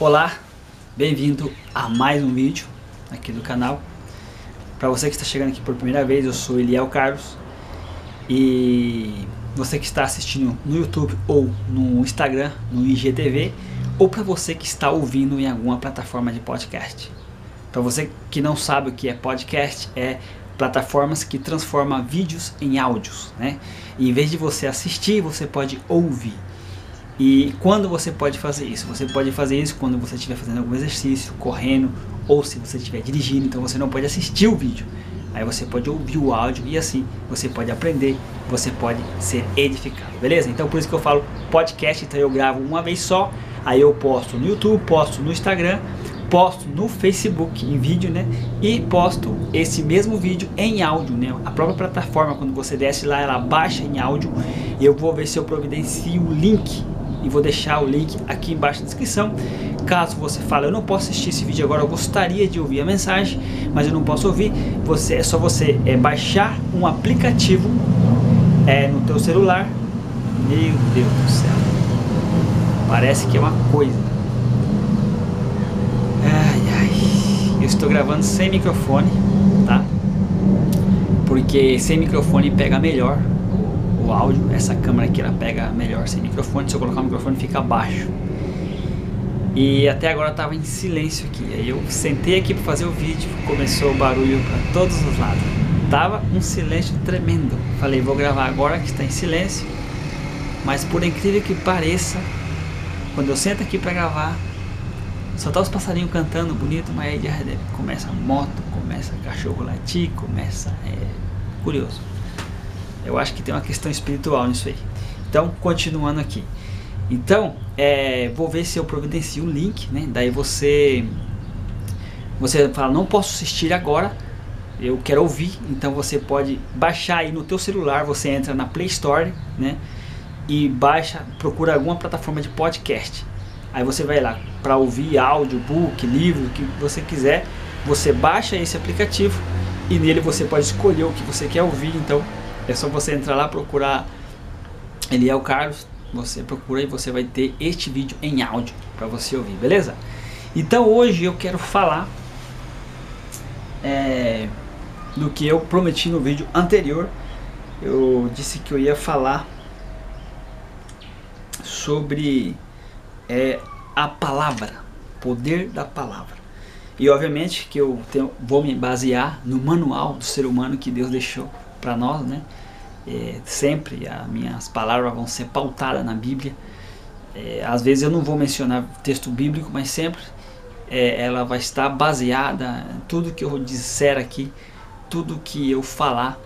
Olá, bem-vindo a mais um vídeo aqui do canal. Para você que está chegando aqui por primeira vez, eu sou Eliel Carlos e você que está assistindo no YouTube ou no Instagram, no IGTV, ou para você que está ouvindo em alguma plataforma de podcast. Para você que não sabe o que é podcast, é plataformas que transformam vídeos em áudios, né? E em vez de você assistir, você pode ouvir. E quando você pode fazer isso? Você pode fazer isso quando você estiver fazendo algum exercício, correndo, ou se você estiver dirigindo, então você não pode assistir o vídeo. Aí você pode ouvir o áudio e assim você pode aprender, você pode ser edificado, beleza? Então por isso que eu falo podcast, então eu gravo uma vez só, aí eu posto no YouTube, posto no Instagram, posto no Facebook em vídeo, né? E posto esse mesmo vídeo em áudio, né? A própria plataforma, quando você desce lá, ela baixa em áudio. E eu vou ver se eu providencio o link e vou deixar o link aqui embaixo na descrição. Caso você fale, eu não posso assistir esse vídeo agora, eu gostaria de ouvir a mensagem, mas eu não posso ouvir. Você é só você é baixar um aplicativo é, no teu celular. Meu Deus do céu, parece que é uma coisa. Ai, ai. Eu estou gravando sem microfone, tá? Porque sem microfone pega melhor o áudio. Essa câmera aqui ela pega melhor sem microfone. Se eu colocar o microfone fica baixo. E até agora estava em silêncio aqui. Aí eu sentei aqui para fazer o vídeo, começou o barulho para todos os lados. Tava um silêncio tremendo. Falei, vou gravar agora que está em silêncio. Mas por incrível que pareça, quando eu sento aqui para gravar, só tá os passarinhos cantando bonito, mas aí já começa moto, começa cachorro latir, começa. É curioso. Eu acho que tem uma questão espiritual nisso aí. Então, continuando aqui. Então, é, vou ver se eu providencio o link, né? Daí você você fala, não posso assistir agora, eu quero ouvir. Então você pode baixar aí no teu celular, você entra na Play Store, né? E baixa, procura alguma plataforma de podcast. Aí você vai lá para ouvir áudio, book, livro, o que você quiser. Você baixa esse aplicativo e nele você pode escolher o que você quer ouvir. Então é só você entrar lá procurar Eliel Carlos, você procura e você vai ter este vídeo em áudio para você ouvir, beleza? Então hoje eu quero falar é, do que eu prometi no vídeo anterior. Eu disse que eu ia falar sobre é, a palavra, poder da palavra. E obviamente que eu tenho, vou me basear no manual do ser humano que Deus deixou para nós, né? É, sempre as minhas palavras vão ser pautadas na Bíblia. É, às vezes eu não vou mencionar texto bíblico, mas sempre é, ela vai estar baseada em tudo que eu disser aqui, tudo que eu falar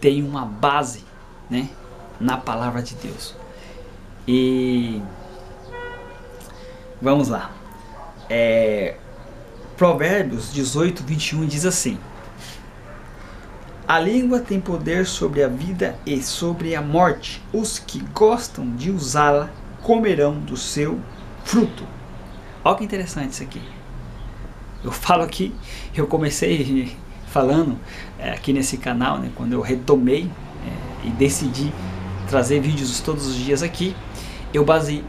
tem uma base, né, na palavra de Deus. E vamos lá. É, Provérbios 18, 21 diz assim: A língua tem poder sobre a vida e sobre a morte. Os que gostam de usá-la comerão do seu fruto. Olha que interessante isso aqui. Eu falo aqui, eu comecei falando é, aqui nesse canal, né, quando eu retomei é, e decidi trazer vídeos todos os dias aqui, eu baseei,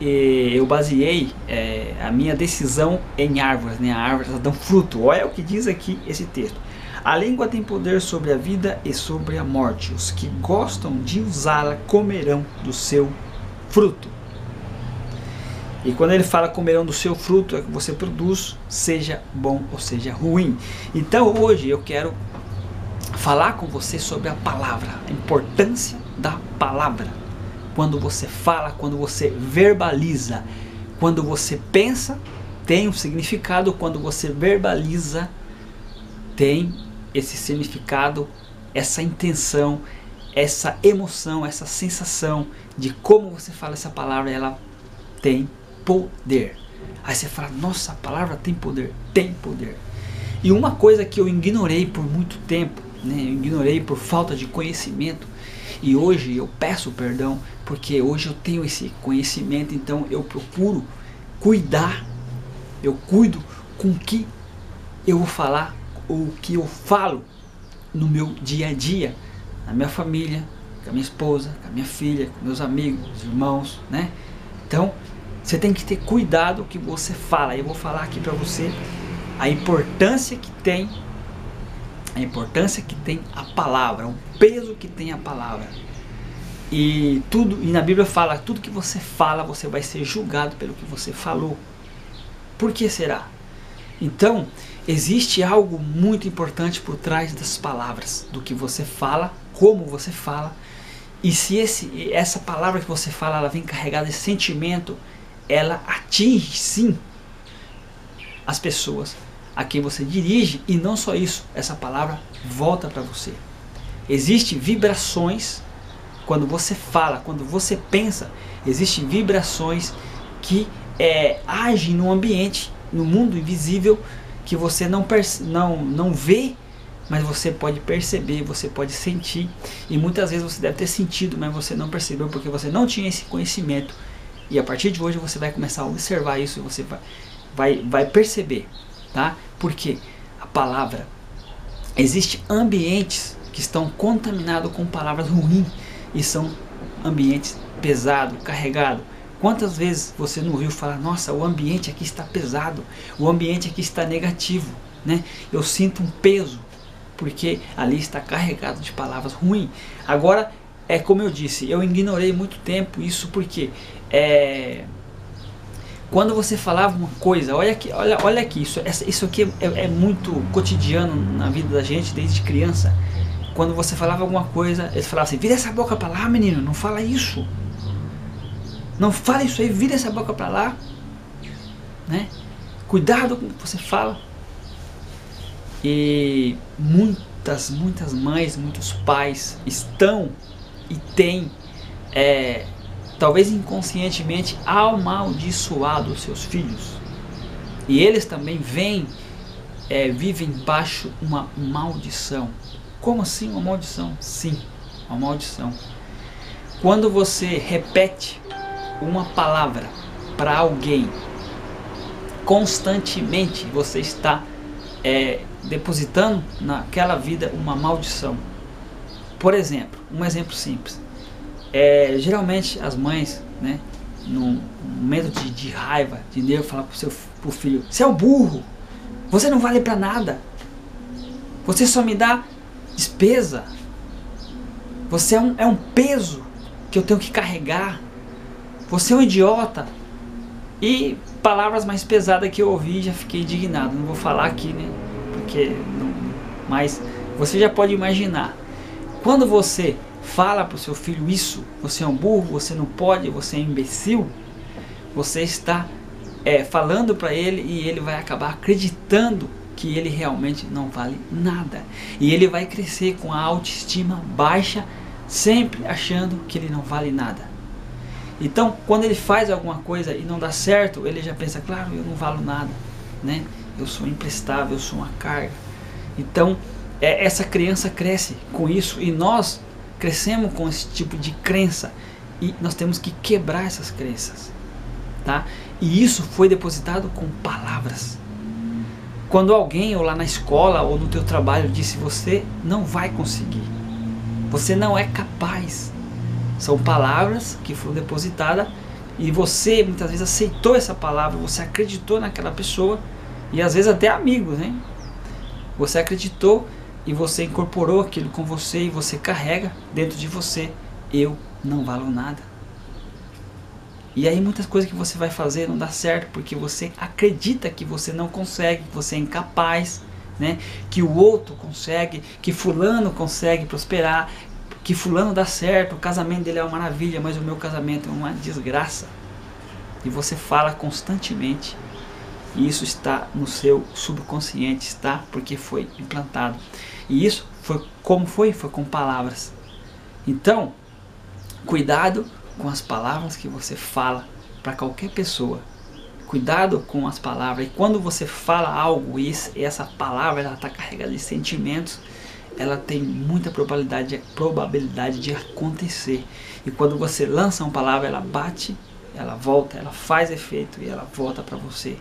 eu baseei é, a minha decisão em árvores, né? Árvores dão fruto. Olha o que diz aqui esse texto. A língua tem poder sobre a vida e sobre a morte. Os que gostam de usá-la comerão do seu fruto. E quando ele fala comerão do seu fruto, é que você produz, seja bom ou seja ruim. Então hoje eu quero falar com você sobre a palavra, a importância da palavra. Quando você fala, quando você verbaliza, quando você pensa, tem um significado, quando você verbaliza, tem esse significado, essa intenção, essa emoção, essa sensação de como você fala essa palavra, ela tem poder. Aí você fala, nossa, a palavra tem poder, tem poder. E uma coisa que eu ignorei por muito tempo, né, eu ignorei por falta de conhecimento, e hoje eu peço perdão, porque hoje eu tenho esse conhecimento, então eu procuro cuidar, eu cuido com o que eu vou falar, o que eu falo no meu dia a dia, na minha família, com a minha esposa, com a minha filha, com meus amigos, irmãos, né? Então, Você tem que ter cuidado o que você fala. Eu vou falar aqui para você a importância que tem a importância que tem a palavra, o peso que tem a palavra. E tudo, e na Bíblia fala, tudo que você fala, você vai ser julgado pelo que você falou. Por que será? Então, existe algo muito importante por trás das palavras, do que você fala, como você fala. E se esse, essa palavra que você fala, ela vem carregada de sentimento, ela atinge sim as pessoas a quem você dirige e não só isso, essa palavra volta para você. Existem vibrações quando você fala, quando você pensa, existem vibrações que é, agem no ambiente, no mundo invisível, que você não, não, não vê, mas você pode perceber, você pode sentir. E muitas vezes você deve ter sentido, mas você não percebeu porque você não tinha esse conhecimento. E a partir de hoje você vai começar a observar isso e você vai, vai, vai perceber, tá? Porque a palavra, existe ambientes que estão contaminados com palavras ruins e são ambientes pesados, carregados. Quantas vezes você no Rio fala, nossa, o ambiente aqui está pesado, o ambiente aqui está negativo, né? Eu sinto um peso, porque ali está carregado de palavras ruins. Agora, é como eu disse, eu ignorei muito tempo isso porque é, quando você falava uma coisa, olha aqui, olha, olha aqui, isso, isso aqui é, é muito cotidiano na vida da gente desde criança quando você falava alguma coisa, eles falavam assim: vira essa boca para lá, menino, não fala isso. Não fala isso aí, vira essa boca para lá. Né? Cuidado com o que você fala. E muitas, muitas mães, muitos pais estão e têm, é, talvez inconscientemente, amaldiçoado os seus filhos. E eles também vêm, é, vivem baixo uma maldição. Como assim uma maldição? Sim, uma maldição. Quando você repete uma palavra para alguém constantemente, você está é, depositando naquela vida uma maldição. Por exemplo, um exemplo simples. É, geralmente as mães, né, no momento de, de raiva, de nervo, falam seu pro filho: Você é um burro, você não vale para nada, você só me dá despesa. Você é um, é um peso que eu tenho que carregar. Você é um idiota. E palavras mais pesadas que eu ouvi já fiquei indignado. Não vou falar aqui, né? Porque não, mas você já pode imaginar. Quando você fala para o seu filho isso, você é um burro, você não pode, você é imbecil, você está é, falando para ele e ele vai acabar acreditando que ele realmente não vale nada. E ele vai crescer com a autoestima baixa, sempre achando que ele não vale nada. Então, quando ele faz alguma coisa e não dá certo, ele já pensa, claro, eu não valo nada, né? Eu sou imprestável, eu sou uma carga. Então, é, essa criança cresce com isso e nós crescemos com esse tipo de crença e nós temos que quebrar essas crenças, tá? E isso foi depositado com palavras. Quando alguém ou lá na escola ou no teu trabalho disse você não vai conseguir, você não é capaz. São palavras que foram depositadas e você muitas vezes aceitou essa palavra, você acreditou naquela pessoa e às vezes até amigos, né? Você acreditou e você incorporou aquilo com você e você carrega dentro de você. Eu não valo nada. E aí muitas coisas que você vai fazer não dá certo porque você acredita que você não consegue, que você é incapaz, né? Que o outro consegue, que fulano consegue prosperar, que fulano dá certo, o casamento dele é uma maravilha, mas o meu casamento é uma desgraça. E você fala constantemente. E isso está no seu subconsciente, está porque foi implantado. E isso foi como foi? Foi com palavras. Então, cuidado com as palavras que você fala para qualquer pessoa. Cuidado com as palavras. E quando você fala algo e essa palavra está carregada de sentimentos, ela tem muita probabilidade, probabilidade de acontecer. E quando você lança uma palavra, ela bate, ela volta, ela faz efeito e ela volta para você.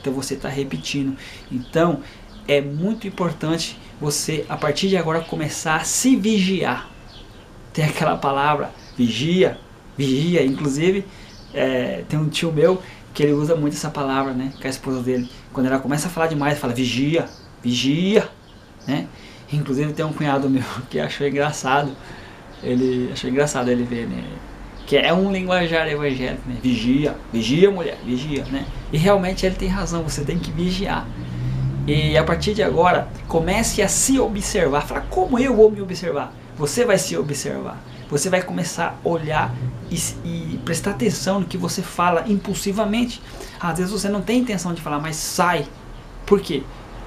Então você está repetindo. Então é muito importante você, a partir de agora, começar a se vigiar. Tem aquela palavra, vigia, vigia, inclusive é, tem um tio meu que ele usa muito essa palavra, né? Com a esposa dele. Quando ela começa a falar demais, fala vigia, vigia, né? Inclusive tem um cunhado meu que achou engraçado. Ele achou engraçado ele ver, né? Que é um linguajar evangélico, né? Vigia, vigia mulher, vigia, né? E realmente ele tem razão, você tem que vigiar. E a partir de agora, comece a se observar. Fala, como eu vou me observar? Você vai se observar. Você vai começar a olhar e, e, prestar atenção no que você fala impulsivamente. Às vezes você não tem intenção de falar, mas sai. Por quê?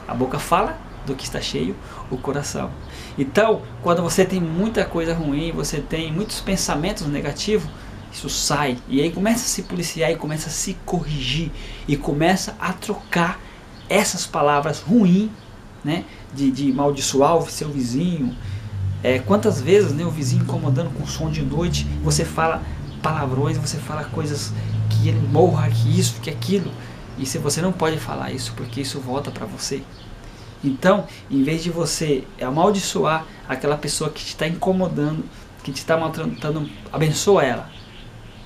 A boca fala do que está cheio o coração. Então, quando você tem muita coisa ruim, você tem muitos pensamentos negativos, isso sai. E aí começa a se policiar e começa a se corrigir e começa a trocar essas palavras ruins, né, de, de maldiçoar o seu vizinho. É, quantas vezes né, o vizinho incomodando com som de noite, você fala palavrões, você fala coisas que ele morra, que isso, que aquilo. E se você não pode falar isso, porque isso volta para você. Então, em vez de você amaldiçoar aquela pessoa que te está incomodando, que te está maltratando, abençoa ela.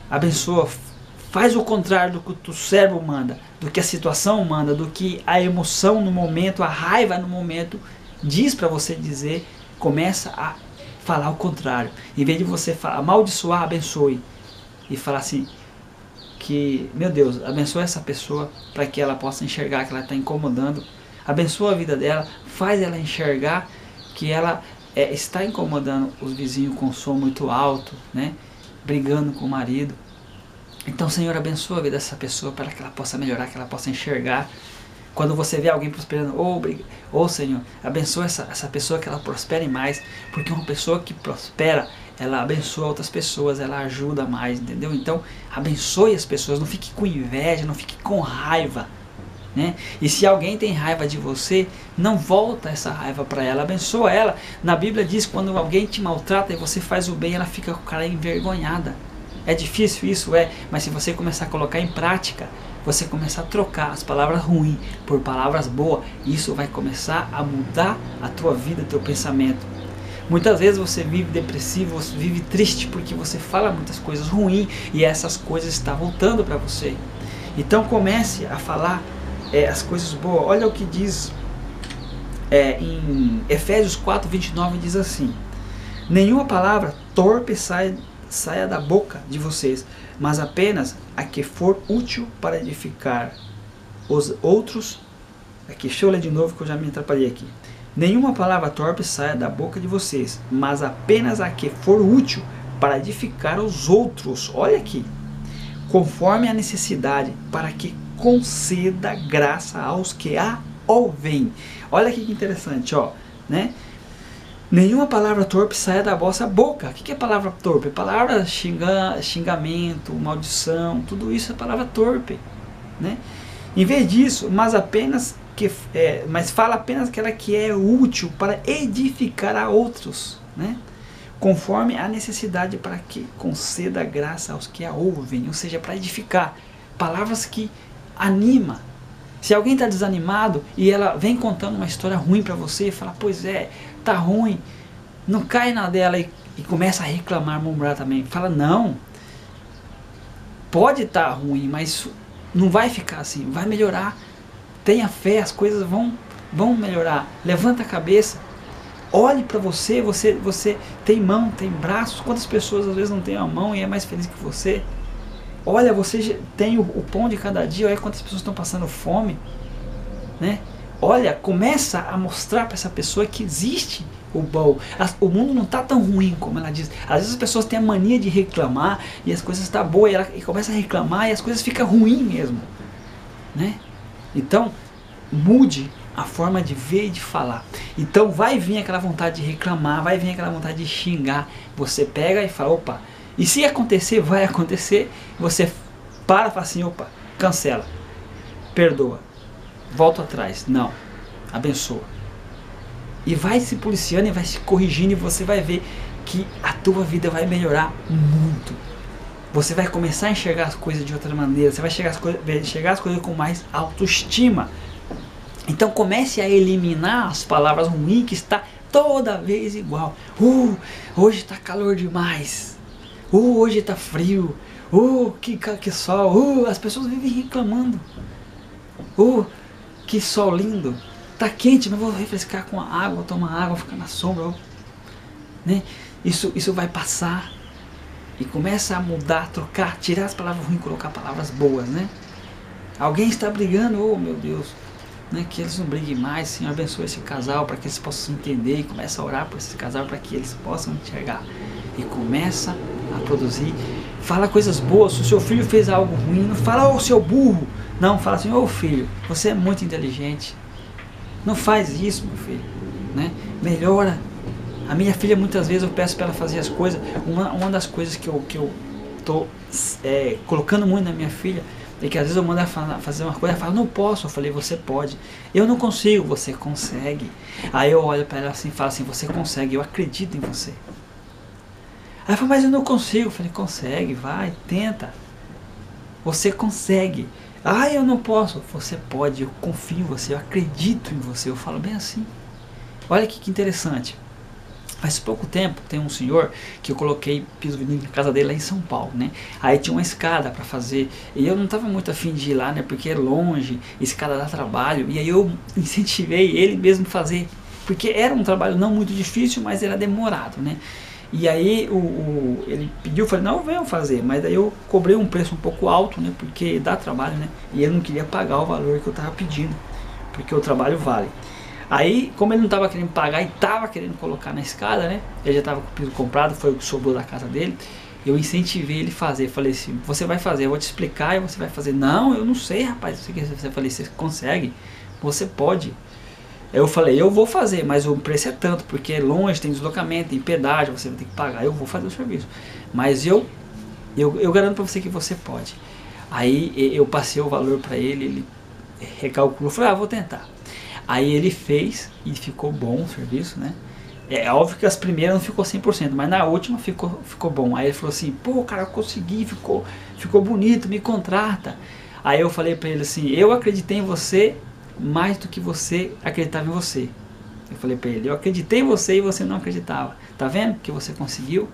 Abençoa, faz o contrário do que o cérebro manda, do que a situação manda, do que a emoção no momento, a raiva no momento diz para você dizer, começa a falar o contrário. Em vez de você amaldiçoar, abençoe. E falar assim, que, meu Deus, abençoe essa pessoa para que ela possa enxergar que ela está incomodando. Abençoa a vida dela, faz ela enxergar que ela é, está incomodando os vizinhos com som muito alto, né? brigando com o marido. Então, Senhor, abençoa a vida dessa pessoa para que ela possa melhorar, que ela possa enxergar. Quando você vê alguém prosperando, ou oh, oh, Senhor, abençoa essa, essa pessoa que ela prospere mais, porque uma pessoa que prospera, ela abençoa outras pessoas, ela ajuda mais, entendeu? Então, abençoe as pessoas, não fique com inveja, não fique com raiva. Né? E se alguém tem raiva de você, não volta essa raiva para ela, abençoa ela. Na Bíblia diz quando alguém te maltrata e você faz o bem, ela fica com a cara envergonhada. É difícil isso, é, mas se você começar a colocar em prática, você começar a trocar as palavras ruins por palavras boas, isso vai começar a mudar a tua vida, teu pensamento. Muitas vezes você vive depressivo, você vive triste porque você fala muitas coisas ruins e essas coisas estão voltando para você. Então comece a falar é, as coisas boas. Olha o que diz é, em Efésios 4, 29, diz assim: Nenhuma palavra torpe sai saia da boca de vocês, mas apenas a que for útil para edificar os outros. Aqui, deixa eu ler de novo que eu já me atrapalhei aqui. Nenhuma palavra torpe saia da boca de vocês, mas apenas a que for útil para edificar os outros. Olha aqui. Conforme a necessidade, para que conceda graça aos que a ouvem. Olha que interessante, ó, né? Nenhuma palavra torpe saia da vossa boca. O que é palavra torpe? Palavra xinga, xingamento, maldição, tudo isso é palavra torpe. Né? Em vez disso, mas apenas que, é, mas fala apenas aquela que é útil para edificar a outros, né? conforme a necessidade para que conceda graça aos que a ouvem, ou seja, para edificar. Palavras que anima. Se alguém está desanimado e ela vem contando uma história ruim para você, fala, pois é, tá ruim, não cai na dela e, e começa a reclamar, murmurar também. Fala, não, pode estar tá ruim, mas não vai ficar assim, vai melhorar. Tenha fé, as coisas vão, vão melhorar. Levanta a cabeça, olhe para você, você, você tem mão, tem braços. Quantas pessoas às vezes não têm a mão e é mais feliz que você? Olha, você tem o, o pão de cada dia, olha quantas pessoas estão passando fome, né? olha, começa a mostrar para essa pessoa que existe o bom. O mundo não está tão ruim como ela diz. Às vezes as pessoas têm a mania de reclamar e as coisas estão tá boas e ela e começa a reclamar e as coisas ficam ruins mesmo. Né? Então, mude a forma de ver e de falar. Então vai vir aquela vontade de reclamar, vai vir aquela vontade de xingar. Você pega e fala, opa, e se acontecer, vai acontecer, você para e fala assim, opa, cancela, perdoa volto atrás. Não. Abençoa. E vai se policiando e vai se corrigindo e você vai ver que a tua vida vai melhorar muito. Você vai começar a enxergar as coisas de outra maneira. Você vai enxergar as, enxergar as coisas com mais autoestima. Então comece a eliminar as palavras ruins que está toda vez igual. Uh, hoje está calor demais. Uh, hoje está frio. Uh, que, que sol! Uh, as pessoas vivem reclamando. Uh, que sol lindo! Tá quente, mas vou refrescar com a água, tomar água, ficar na sombra. Né? Isso, isso vai passar. E começa a mudar, trocar, tirar as palavras ruins colocar palavras boas, né? Alguém está brigando, oh meu Deus, né? que eles não briguem mais, Senhor abençoe esse casal para que eles possam entender e começa a orar por esse casal para que eles possam enxergar. E começa a produzir, fala coisas boas, se o seu filho fez algo ruim, não fala, ô oh, seu burro, não, fala assim, ô oh, filho, você é muito inteligente, não faz isso, meu filho, né? melhora, a minha filha, muitas vezes, eu peço para ela fazer as coisas. Uma, uma das coisas que eu, que eu tô é, colocando muito na minha filha é que às vezes eu mando ela fazer uma coisa, ela fala, não posso. Eu falei, você pode. Eu não consigo, você consegue. Aí eu olho para ela assim e falo assim, você consegue, eu acredito em você. Ela fala, mas eu não consigo. Eu falei, consegue, vai, tenta. Você consegue. Ah, eu não posso. Você pode, eu confio em você, eu acredito em você. Eu falo bem assim. Olha que, que interessante. Faz pouco tempo tem um senhor que eu coloquei piso vinílico na casa dele lá em São Paulo, né? Aí tinha uma escada para fazer e eu não estava muito afim de ir lá, né? Porque é longe, escada dá trabalho e aí eu incentivei ele mesmo fazer, porque era um trabalho não muito difícil, mas era demorado, né? E aí o, o, ele pediu, eu falei, não, venham fazer, mas daí eu cobrei um preço um pouco alto, né? Porque dá trabalho, né? E ele não queria pagar o valor que eu estava pedindo, porque o trabalho vale. Aí, como ele não estava querendo pagar e estava querendo colocar na escada, né? Ele já estava com o piso comprado, foi o que sobrou da casa dele. Eu incentivei ele a fazer. Falei assim: você vai fazer, eu vou te explicar e você vai fazer. Não, eu não sei, rapaz. Você falei: você consegue, você pode. Eu falei: eu vou fazer, mas o preço é tanto, porque é longe, tem deslocamento, tem pedágio, você vai ter que pagar. Eu vou fazer o serviço. Mas eu, eu, eu garanto para você que você pode. Aí eu passei o valor para ele, ele recalculou. Falei: ah, vou tentar. Aí ele fez e ficou bom o serviço, né? É óbvio que as primeiras não ficou 100%, mas na última ficou, ficou bom. Aí ele falou assim, pô, cara, eu consegui, ficou, ficou bonito, me contrata. Aí eu falei para ele assim, eu acreditei em você mais do que você acreditava em você. Eu falei para ele, eu acreditei em você e você não acreditava. Tá vendo que você conseguiu?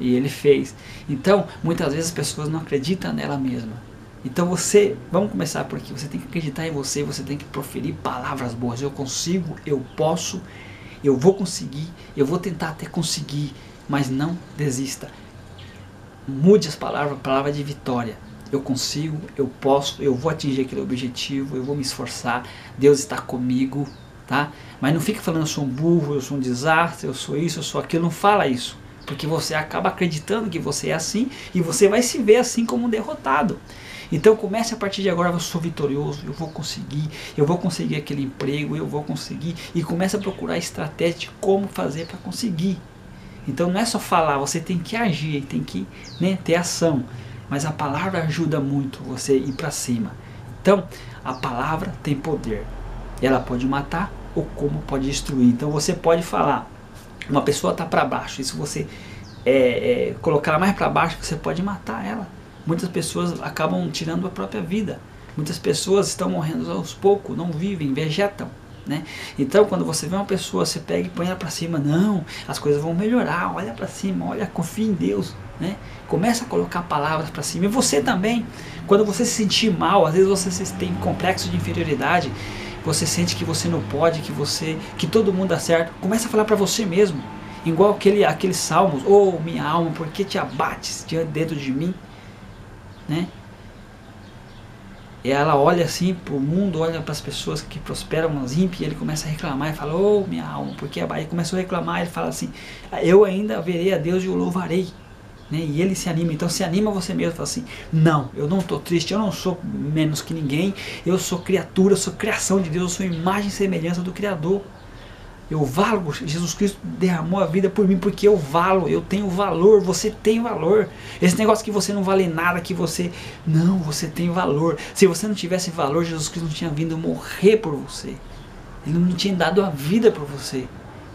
E ele fez. Então, muitas vezes as pessoas não acreditam nela mesma. Então você, vamos começar por aqui. Você tem que acreditar em você, você tem que proferir palavras boas. Eu consigo, eu posso, eu vou conseguir, eu vou tentar até conseguir, mas não desista. Mude as palavras, palavra de vitória. Eu consigo, eu posso, eu vou atingir aquele objetivo, eu vou me esforçar. Deus está comigo, tá? Mas não fique falando eu sou um burro, eu sou um desastre, eu sou isso, eu sou aquilo. Não fala isso, porque você acaba acreditando que você é assim e você vai se ver assim como um derrotado. Então comece a partir de agora, eu sou vitorioso, eu vou conseguir, eu vou conseguir aquele emprego, eu vou conseguir. E comece a procurar estratégia de como fazer para conseguir. Então não é só falar, você tem que agir, tem que né, ter ação. Mas a palavra ajuda muito você ir para cima. Então a palavra tem poder. Ela pode matar ou como pode destruir. Então você pode falar, uma pessoa está para baixo, e se você é, é, colocar ela mais para baixo, você pode matar ela. Muitas pessoas acabam tirando a própria vida. Muitas pessoas estão morrendo aos poucos, não vivem, vegetam. Né? Então, quando você vê uma pessoa, você pega e põe ela para cima, não, as coisas vão melhorar, olha para cima, olha, confia em Deus, né? Começa a colocar palavras para cima. E você também, quando você se sentir mal, às vezes você tem complexo de inferioridade, você sente que você não pode, que você, que todo mundo dá certo, começa a falar para você mesmo, igual aquele, aqueles salmos, oh minha alma, por que te abates dentro de mim? né? E ela olha assim para o mundo, olha para as pessoas que prosperam as ímpias, e ele começa a reclamar e fala, oh minha alma, porque aí começou a reclamar, ele fala assim, eu ainda verei a Deus e o louvarei. Né? E ele se anima, então se anima você mesmo, fala assim, não, eu não estou triste, eu não sou menos que ninguém, eu sou criatura, eu sou criação de Deus, eu sou imagem e semelhança do Criador. Eu valo, Jesus Cristo derramou a vida por mim porque eu valo, eu tenho valor, você tem valor. Esse negócio que você não vale nada, que você. Não, você tem valor. Se você não tivesse valor, Jesus Cristo não tinha vindo morrer por você. Ele não tinha dado a vida por você.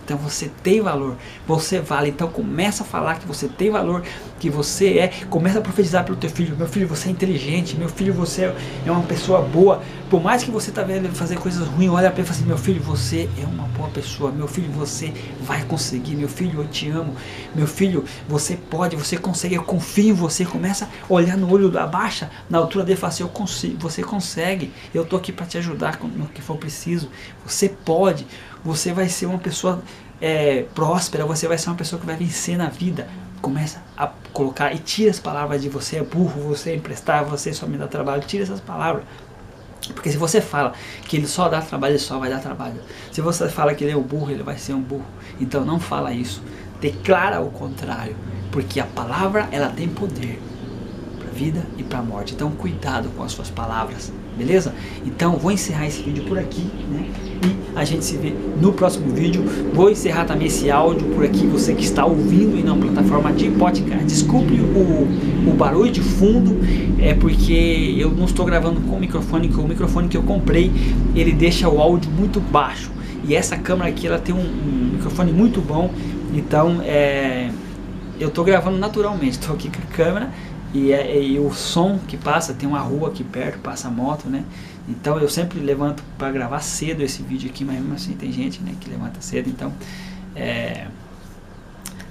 Então você tem valor, você vale. Então começa a falar que você tem valor, que você é. Começa a profetizar para o teu filho. Meu filho, você é inteligente. Meu filho, você é uma pessoa boa. Por mais que você tá vendo ele fazer coisas ruins, olha para ele e fala assim: meu filho, você é uma boa pessoa. Meu filho, você vai conseguir. Meu filho, eu te amo. Meu filho, você pode, você consegue. Eu confio em você. Começa a olhar no olho da baixa, na altura dele, e fala assim: eu consigo, você consegue. Eu tô aqui para te ajudar no que for preciso. Você pode. Você vai ser uma pessoa é, próspera. Você vai ser uma pessoa que vai vencer na vida começa a colocar e tira as palavras de você é burro, você é você só me dá trabalho, tira essas palavras. Porque se você fala que ele só dá trabalho, ele só vai dar trabalho. Se você fala que ele é um burro, ele vai ser um burro. Então não fala isso. Declara o contrário. Porque a palavra ela tem poder para vida e para morte. Então cuidado com as suas palavras, beleza? Então vou encerrar esse vídeo por aqui, né? E a gente se vê no próximo vídeo. Vou encerrar também esse áudio por aqui, você que está ouvindo e na plataforma de podcast. Desculpe o, o barulho de fundo, é porque eu não estou gravando com o microfone, que o microfone que eu comprei, ele deixa o áudio muito baixo. E essa câmera aqui, ela tem um, um microfone muito bom, então é, eu estou gravando naturalmente, estou aqui com a câmera e, é, e, o som que passa, tem uma rua aqui perto, passa moto, né? Então eu sempre levanto para gravar cedo esse vídeo aqui, mas mesmo assim tem gente né, que levanta cedo, então é,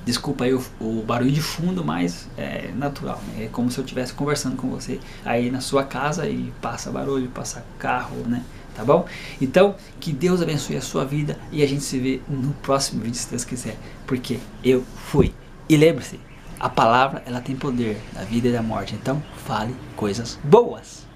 desculpa aí o, o, barulho de fundo, mas é natural, né? é como se eu estivesse conversando com você aí na sua casa e passa barulho, passa carro, né? Tá bom? Então, que Deus abençoe a sua vida e a gente se vê no próximo vídeo, se Deus quiser, porque eu fui. E lembre-se, a palavra ela tem poder da vida e da morte. Então, fale coisas boas.